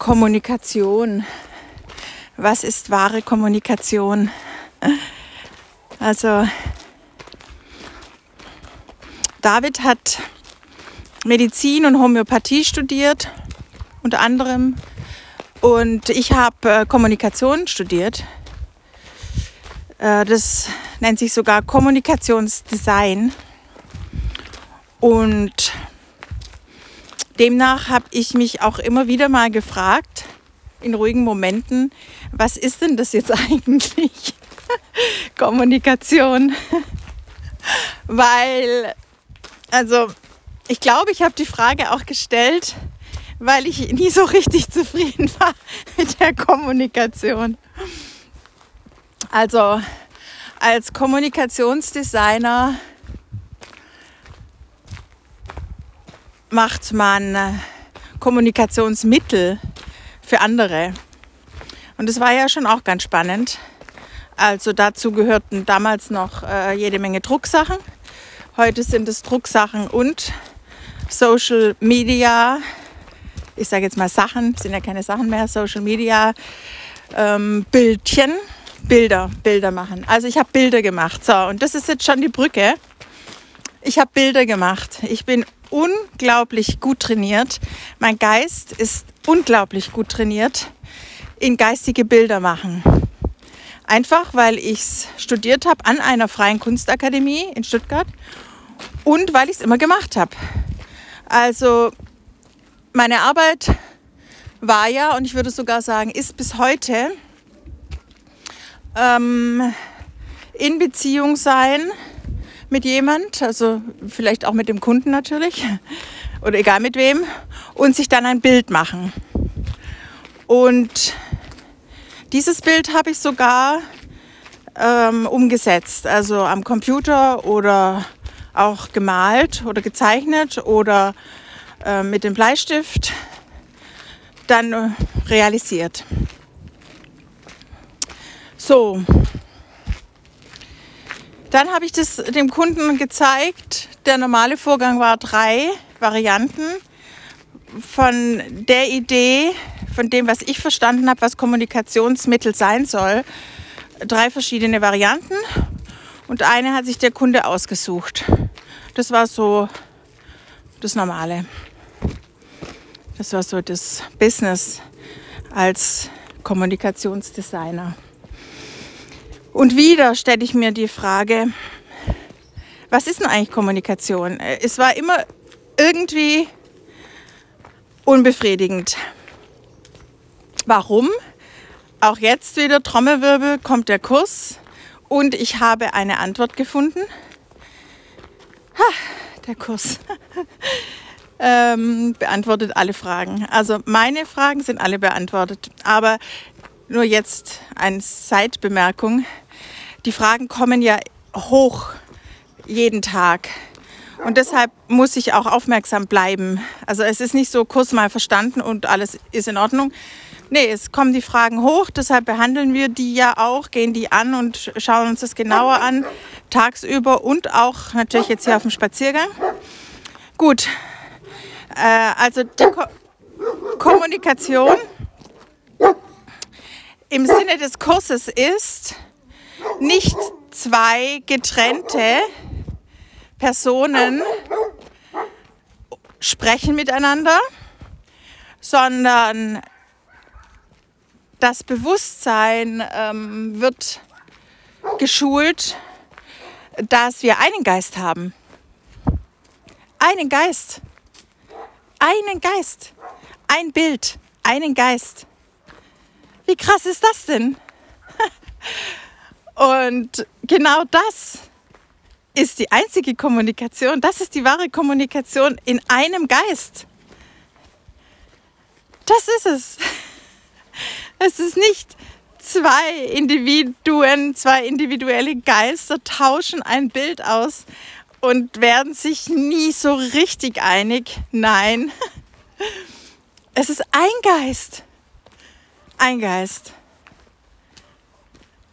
Kommunikation. Was ist wahre Kommunikation? Also, David hat Medizin und Homöopathie studiert, unter anderem. Und ich habe äh, Kommunikation studiert. Äh, das nennt sich sogar Kommunikationsdesign. Und demnach habe ich mich auch immer wieder mal gefragt, in ruhigen Momenten, was ist denn das jetzt eigentlich? Kommunikation. Weil, also, ich glaube, ich habe die Frage auch gestellt, weil ich nie so richtig zufrieden war mit der Kommunikation. Also als Kommunikationsdesigner macht man äh, Kommunikationsmittel für andere. Und das war ja schon auch ganz spannend. Also dazu gehörten damals noch äh, jede Menge Drucksachen. Heute sind es Drucksachen und Social Media. Ich sage jetzt mal Sachen, sind ja keine Sachen mehr. Social Media, ähm, Bildchen, Bilder, Bilder machen. Also ich habe Bilder gemacht. So, und das ist jetzt schon die Brücke. Ich habe Bilder gemacht. Ich bin unglaublich gut trainiert. Mein Geist ist unglaublich gut trainiert in geistige Bilder machen. Einfach, weil ich es studiert habe an einer freien Kunstakademie in Stuttgart und weil ich es immer gemacht habe. Also meine Arbeit war ja, und ich würde sogar sagen, ist bis heute ähm, in Beziehung sein mit jemand, also vielleicht auch mit dem Kunden natürlich oder egal mit wem, und sich dann ein Bild machen. Und dieses Bild habe ich sogar ähm, umgesetzt, also am Computer oder auch gemalt oder gezeichnet oder äh, mit dem Bleistift dann äh, realisiert. So, dann habe ich das dem Kunden gezeigt. Der normale Vorgang war drei Varianten von der Idee, von dem, was ich verstanden habe, was Kommunikationsmittel sein soll. Drei verschiedene Varianten und eine hat sich der Kunde ausgesucht. Das war so das Normale. Das war so das Business als Kommunikationsdesigner. Und wieder stelle ich mir die Frage, was ist denn eigentlich Kommunikation? Es war immer irgendwie unbefriedigend. Warum? Auch jetzt wieder Trommelwirbel kommt der Kurs und ich habe eine Antwort gefunden. Ha, der Kurs ähm, beantwortet alle Fragen. Also meine Fragen sind alle beantwortet, aber nur jetzt eine Seitbemerkung. Die Fragen kommen ja hoch jeden Tag. Und deshalb muss ich auch aufmerksam bleiben. Also es ist nicht so kurz mal verstanden und alles ist in Ordnung. Nee, es kommen die Fragen hoch, deshalb behandeln wir die ja auch, gehen die an und schauen uns das genauer an, tagsüber und auch natürlich jetzt hier auf dem Spaziergang. Gut, äh, also die Ko Kommunikation im Sinne des Kurses ist, nicht zwei getrennte Personen sprechen miteinander, sondern das Bewusstsein ähm, wird geschult, dass wir einen Geist haben. Einen Geist. Einen Geist. Ein Bild. Einen Geist. Wie krass ist das denn? Und genau das ist die einzige Kommunikation. Das ist die wahre Kommunikation in einem Geist. Das ist es. Es ist nicht zwei Individuen, zwei individuelle Geister tauschen ein Bild aus und werden sich nie so richtig einig. Nein, es ist ein Geist ein Geist.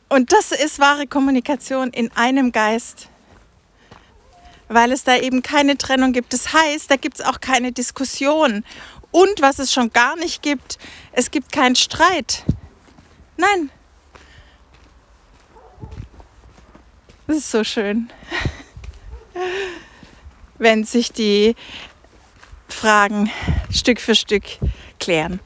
Und das ist wahre Kommunikation in einem Geist, weil es da eben keine Trennung gibt. Das heißt, da gibt es auch keine Diskussion. Und was es schon gar nicht gibt, es gibt keinen Streit. Nein. Das ist so schön, wenn sich die Fragen Stück für Stück klären.